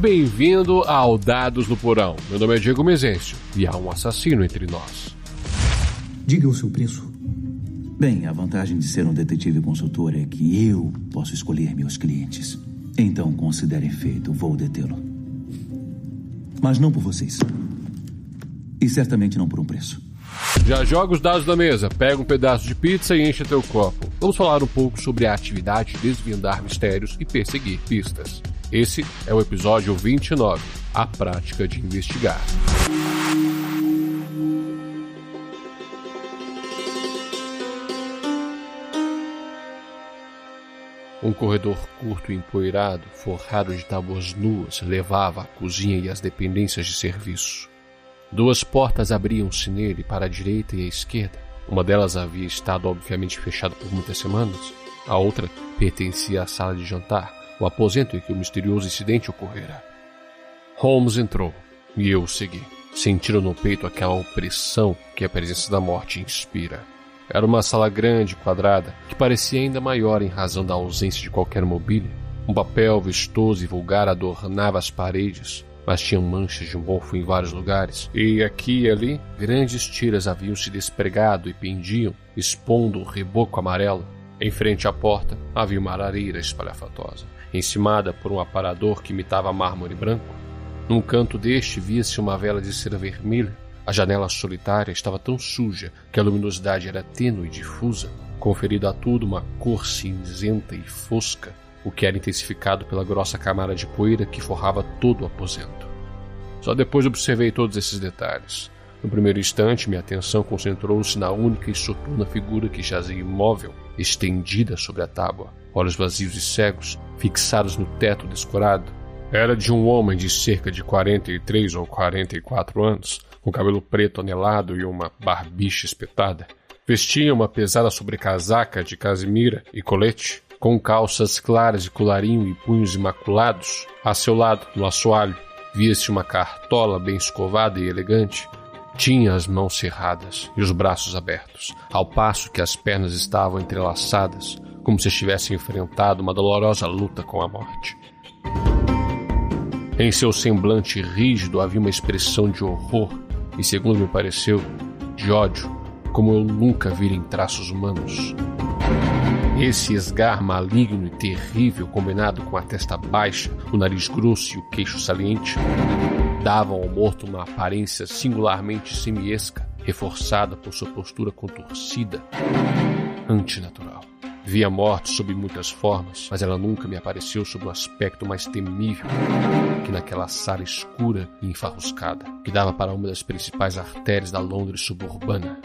bem-vindo ao Dados no Porão. Meu nome é Diego Mezencio e há um assassino entre nós. Diga o seu preço. Bem, a vantagem de ser um detetive consultor é que eu posso escolher meus clientes. Então, considerem feito, vou detê-lo. Mas não por vocês. E certamente não por um preço. Já joga os dados da mesa, pega um pedaço de pizza e enche teu copo. Vamos falar um pouco sobre a atividade de desvendar mistérios e perseguir pistas. Esse é o episódio 29, a prática de investigar. Um corredor curto e empoeirado, forrado de tábuas nuas, levava à cozinha e às dependências de serviço. Duas portas abriam-se nele para a direita e a esquerda. Uma delas havia estado obviamente fechada por muitas semanas. A outra pertencia à sala de jantar, o aposento em que o misterioso incidente ocorrera. Holmes entrou e eu o segui, sentindo no peito aquela opressão que a presença da morte inspira. Era uma sala grande, quadrada, que parecia ainda maior em razão da ausência de qualquer mobília. Um papel vistoso e vulgar adornava as paredes, mas tinham manchas de mofo em vários lugares, e aqui e ali grandes tiras haviam se despregado e pendiam, expondo o reboco amarelo. Em frente à porta havia uma arareira espalhafatosa, encimada por um aparador que imitava mármore branco. Num canto deste via-se uma vela de cera vermelha. A janela solitária estava tão suja que a luminosidade era tênue e difusa, conferindo a tudo uma cor cinzenta e fosca, o que era intensificado pela grossa camada de poeira que forrava todo o aposento. Só depois observei todos esses detalhes. No primeiro instante, minha atenção concentrou-se na única e soturna figura que jazia imóvel, estendida sobre a tábua, olhos vazios e cegos, fixados no teto descorado. Era de um homem de cerca de 43 ou 44 anos, com cabelo preto anelado e uma barbicha espetada. Vestia uma pesada sobrecasaca de casimira e colete, com calças claras de colarinho e punhos imaculados. A seu lado, no assoalho, via-se uma cartola bem escovada e elegante. Tinha as mãos cerradas e os braços abertos, ao passo que as pernas estavam entrelaçadas, como se estivesse enfrentado uma dolorosa luta com a morte. Em seu semblante rígido havia uma expressão de horror e, segundo me pareceu, de ódio, como eu nunca vi em traços humanos. Esse esgar maligno e terrível, combinado com a testa baixa, o nariz grosso e o queixo saliente, davam ao morto uma aparência singularmente semiesca, reforçada por sua postura contorcida, antinatural. Vi a morte sob muitas formas, mas ela nunca me apareceu sob o aspecto mais temível que naquela sala escura e enfarruscada, que dava para uma das principais artérias da Londres suburbana.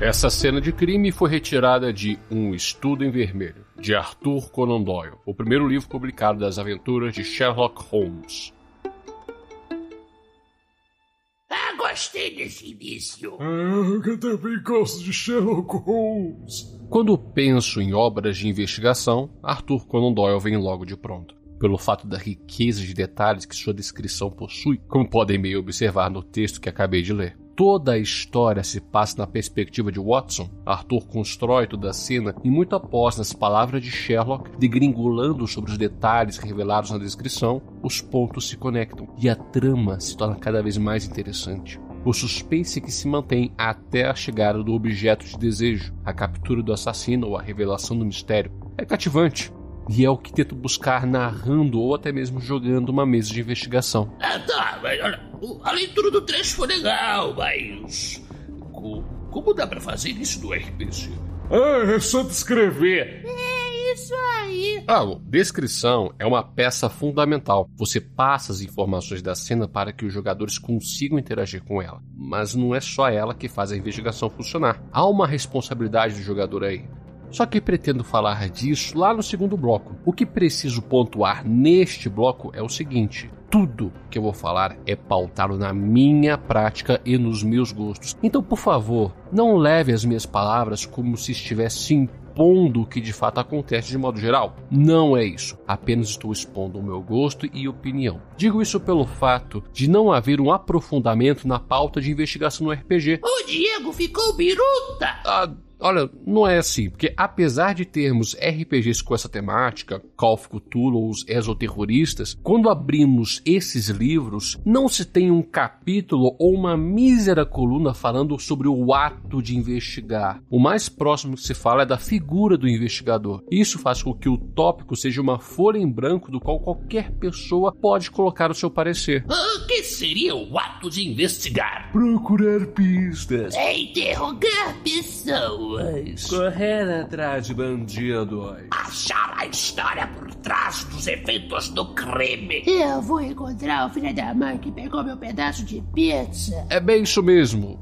Essa cena de crime foi retirada de Um Estudo em Vermelho, de Arthur Conan Doyle, o primeiro livro publicado das aventuras de Sherlock Holmes. Gostei desse início. Ah, eu também gosto de Sherlock Holmes. Quando penso em obras de investigação, Arthur Conan Doyle vem logo de pronto. Pelo fato da riqueza de detalhes que sua descrição possui, como podem meio observar no texto que acabei de ler. Toda a história se passa na perspectiva de Watson. Arthur constrói toda a cena e muito após nas palavras de Sherlock, degringolando sobre os detalhes revelados na descrição, os pontos se conectam e a trama se torna cada vez mais interessante. O suspense que se mantém até a chegada do objeto de desejo, a captura do assassino ou a revelação do mistério, é cativante. E é o que tento buscar narrando ou até mesmo jogando uma mesa de investigação. Ah, tá, mas olha, a leitura do trecho foi legal, mas. co- Como dá pra fazer isso no RPG? Ah, é só descrever. Aí. Ah, descrição é uma peça fundamental. Você passa as informações da cena para que os jogadores consigam interagir com ela. Mas não é só ela que faz a investigação funcionar. Há uma responsabilidade do jogador aí. Só que pretendo falar disso lá no segundo bloco. O que preciso pontuar neste bloco é o seguinte: tudo que eu vou falar é pautado na minha prática e nos meus gostos. Então, por favor, não leve as minhas palavras como se estivesse impondo o que de fato acontece de modo geral. Não é isso. Apenas estou expondo o meu gosto e opinião. Digo isso pelo fato de não haver um aprofundamento na pauta de investigação no RPG. O Diego ficou biruta. Ah, Olha, não é assim, porque apesar de termos RPGs com essa temática, Call of Cthulhu ou os exoterroristas, quando abrimos esses livros, não se tem um capítulo ou uma mísera coluna falando sobre o ato de investigar. O mais próximo que se fala é da figura do investigador. Isso faz com que o tópico seja uma folha em branco do qual qualquer pessoa pode colocar o seu parecer. O que seria o ato de investigar? Procurar pistas. É interrogar pessoas. Correr atrás de bandidos. Achar a história por trás dos eventos do crime. Eu vou encontrar o filho da mãe que pegou meu pedaço de pizza. É bem isso mesmo.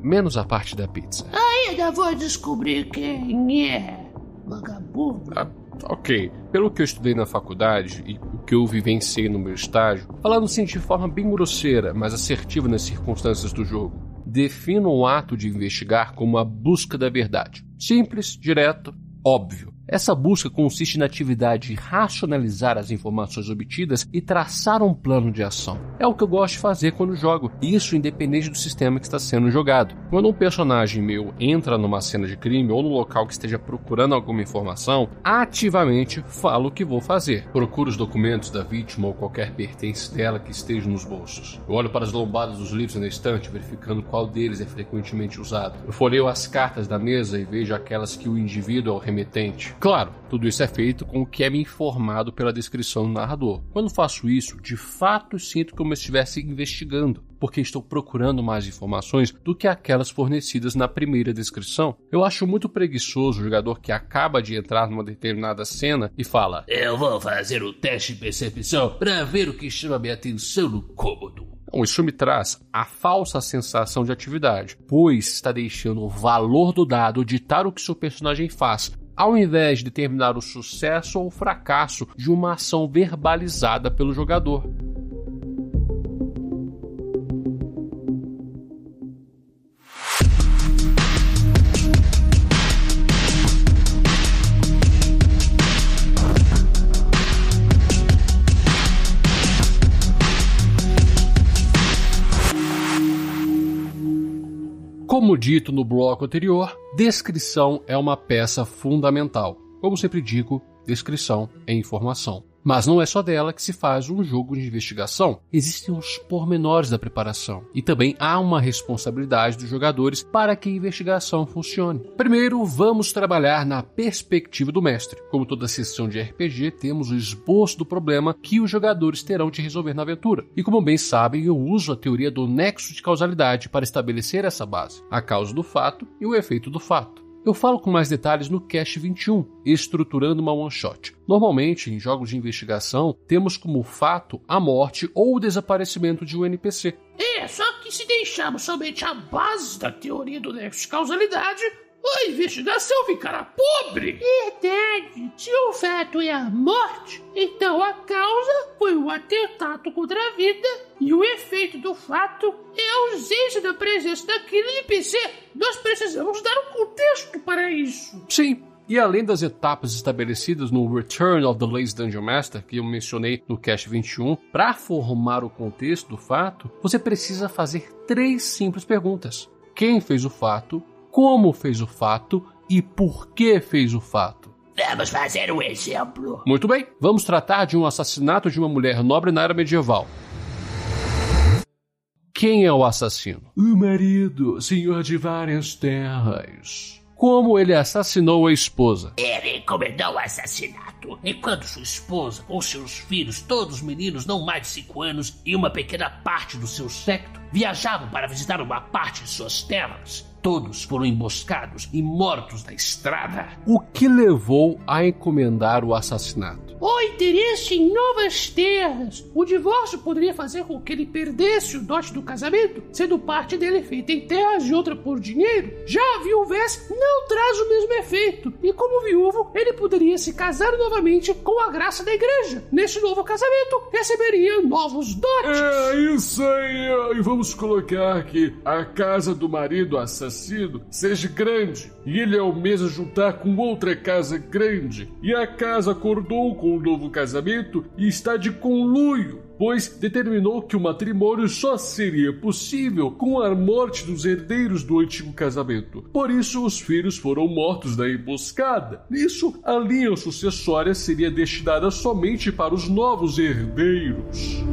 Menos a parte da pizza. Ainda vou descobrir quem é. Vagabundo. Ah, ok. Pelo que eu estudei na faculdade e o que eu vivenciei no meu estágio, falando assim de forma bem grosseira, mas assertiva nas circunstâncias do jogo, defino o ato de investigar como a busca da verdade. Simples, direto, óbvio. Essa busca consiste na atividade de racionalizar as informações obtidas e traçar um plano de ação. É o que eu gosto de fazer quando jogo, isso independente do sistema que está sendo jogado. Quando um personagem meu entra numa cena de crime ou no local que esteja procurando alguma informação, ativamente falo o que vou fazer. Procuro os documentos da vítima ou qualquer pertence dela que esteja nos bolsos. Eu olho para as lombadas dos livros na estante, verificando qual deles é frequentemente usado. Eu folheio as cartas da mesa e vejo aquelas que o indivíduo é o remetente. Claro, tudo isso é feito com o que é me informado pela descrição do narrador. Quando faço isso, de fato sinto como se estivesse investigando, porque estou procurando mais informações do que aquelas fornecidas na primeira descrição. Eu acho muito preguiçoso o jogador que acaba de entrar numa determinada cena e fala: Eu vou fazer o teste de percepção para ver o que chama minha atenção no cômodo. Bom, isso me traz a falsa sensação de atividade, pois está deixando o valor do dado ditar o que seu personagem faz, ao invés de determinar o sucesso ou o fracasso de uma ação verbalizada pelo jogador. Como dito no bloco anterior, descrição é uma peça fundamental. Como sempre digo, descrição é informação. Mas não é só dela que se faz um jogo de investigação. Existem os pormenores da preparação. E também há uma responsabilidade dos jogadores para que a investigação funcione. Primeiro, vamos trabalhar na perspectiva do mestre. Como toda sessão de RPG, temos o esboço do problema que os jogadores terão de resolver na aventura. E como bem sabem, eu uso a teoria do nexo de causalidade para estabelecer essa base: a causa do fato e o efeito do fato. Eu falo com mais detalhes no Cast 21, estruturando uma one-shot. Normalmente, em jogos de investigação, temos como fato a morte ou o desaparecimento de um NPC. É, só que se deixarmos somente a base da teoria do nexo de causalidade, a investigação ficará pobre. Verdade. Se o fato é a morte, então a causa foi o atentado contra a vida e o efeito do fato é a ausência da presença daquele NPC. Nós precisamos dar um contexto para isso. Sim, e além das etapas estabelecidas no Return of the Lazy Dungeon Master, que eu mencionei no Cast 21, para formar o contexto do fato, você precisa fazer três simples perguntas: quem fez o fato? Como fez o fato e por que fez o fato? Vamos fazer um exemplo. Muito bem, vamos tratar de um assassinato de uma mulher nobre na era medieval. Quem é o assassino? O marido, senhor de várias terras. Como ele assassinou a esposa? Ele encomendou o assassinato, enquanto sua esposa, com seus filhos, todos meninos não mais de 5 anos, e uma pequena parte do seu secto, viajavam para visitar uma parte de suas terras. Todos foram emboscados e mortos na estrada. O que levou a encomendar o assassinato? O interesse em novas terras. O divórcio poderia fazer com que ele perdesse o dote do casamento, sendo parte dele feita em terras e outra por dinheiro. Já a viuvez não traz o mesmo efeito, e como viúvo, ele poderia se casar novamente com a graça da igreja. Nesse novo casamento, receberia novos dotes. É isso aí. E vamos colocar que a casa do marido assassino seja grande e ele almeja juntar com outra casa grande. E a casa acordou com um novo casamento e está de conluio. pois determinou que o matrimônio só seria possível com a morte dos herdeiros do antigo casamento. Por isso, os filhos foram mortos na emboscada. Nisso, a linha sucessória seria destinada somente para os novos herdeiros.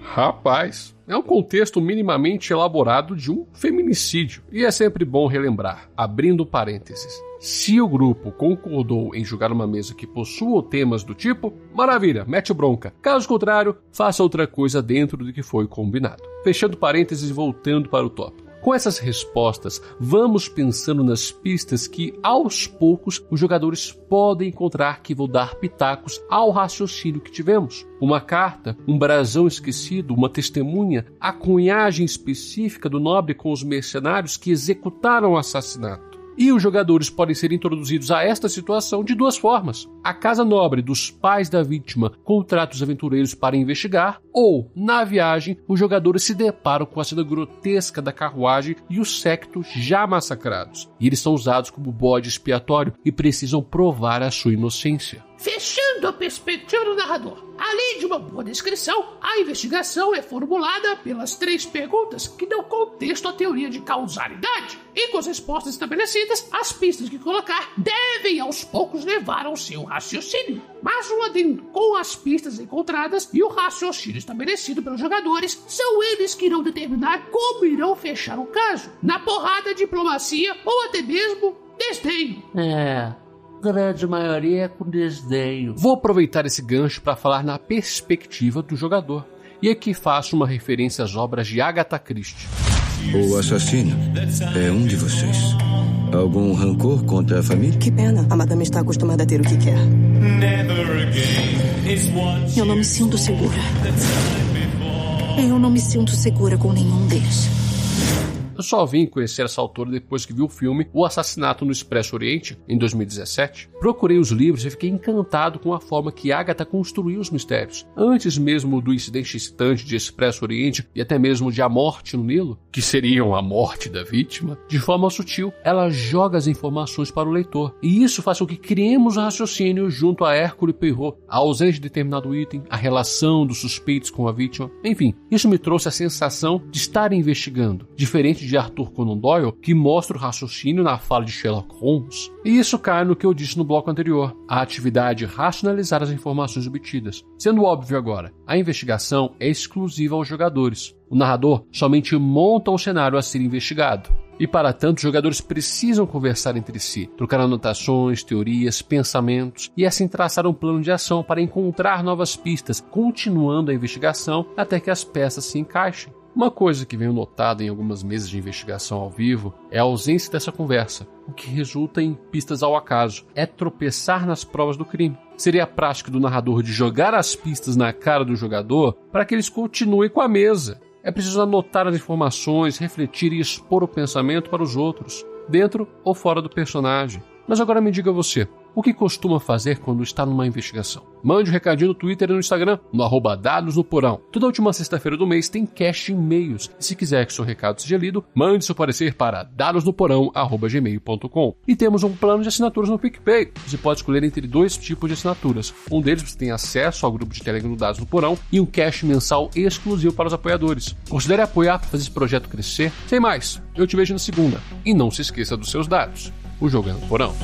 Rapaz, é um contexto minimamente elaborado de um feminicídio. E é sempre bom relembrar, abrindo parênteses. Se o grupo concordou em julgar uma mesa que possua temas do tipo, maravilha, mete bronca. Caso contrário, faça outra coisa dentro do que foi combinado. Fechando parênteses e voltando para o tópico. Com essas respostas, vamos pensando nas pistas que, aos poucos, os jogadores podem encontrar que vão dar pitacos ao raciocínio que tivemos. Uma carta, um brasão esquecido, uma testemunha, a cunhagem específica do nobre com os mercenários que executaram o assassinato. E os jogadores podem ser introduzidos a esta situação de duas formas: a casa nobre dos pais da vítima contrata os aventureiros para investigar, ou, na viagem, os jogadores se deparam com a cena grotesca da carruagem e os sectos já massacrados. E eles são usados como bode expiatório e precisam provar a sua inocência. Fechando a perspectiva do narrador. Além de uma boa descrição, a investigação é formulada pelas três perguntas que dão contexto à teoria de causalidade. E com as respostas estabelecidas, as pistas que colocar devem aos poucos levar ao seu raciocínio. Mas um adendo com as pistas encontradas e o raciocínio estabelecido pelos jogadores, são eles que irão determinar como irão fechar o caso. Na porrada, diplomacia ou até mesmo desdenho. É, grande maioria é com desdenho. Vou aproveitar esse gancho para falar na perspectiva do jogador. E aqui faço uma referência às obras de Agatha Christie. O assassino é um de vocês. Algum rancor contra a família? Que pena. A madame está acostumada a ter o que quer. Eu não me sinto segura. Eu não me sinto segura com nenhum deles. Eu só vim conhecer essa autora depois que vi o filme O Assassinato no Expresso Oriente, em 2017. Procurei os livros e fiquei encantado com a forma que Agatha construiu os mistérios. Antes mesmo do incidente excitante de Expresso Oriente e até mesmo de A Morte no Nilo, que seriam a morte da vítima, de forma sutil, ela joga as informações para o leitor. E isso faz com que criemos o raciocínio junto a Hércules Poirot, a ausência de determinado item, a relação dos suspeitos com a vítima. Enfim, isso me trouxe a sensação de estar investigando, diferente de Arthur Conan Doyle, que mostra o raciocínio na fala de Sherlock Holmes. E isso cai no que eu disse no bloco anterior, a atividade de racionalizar as informações obtidas. Sendo óbvio agora, a investigação é exclusiva aos jogadores. O narrador somente monta o cenário a ser investigado. E para tanto, os jogadores precisam conversar entre si, trocar anotações, teorias, pensamentos e assim traçar um plano de ação para encontrar novas pistas, continuando a investigação até que as peças se encaixem. Uma coisa que venho notado em algumas mesas de investigação ao vivo é a ausência dessa conversa, o que resulta em pistas ao acaso. É tropeçar nas provas do crime. Seria a prática do narrador de jogar as pistas na cara do jogador para que eles continuem com a mesa. É preciso anotar as informações, refletir e expor o pensamento para os outros, dentro ou fora do personagem. Mas agora me diga você, o que costuma fazer quando está numa investigação? Mande um recadinho no Twitter e no Instagram, no arroba dados no porão. Toda última sexta-feira do mês tem cast e-mails. E se quiser que seu recado seja lido, mande seu parecer para dadosnoporão.gmail.com. E temos um plano de assinaturas no PicPay. Você pode escolher entre dois tipos de assinaturas. Um deles você tem acesso ao grupo de Telegram do Dados no Porão e um cast mensal exclusivo para os apoiadores. Considere apoiar para fazer esse projeto crescer. Sem mais, eu te vejo na segunda. E não se esqueça dos seus dados. O jogo é no Porão.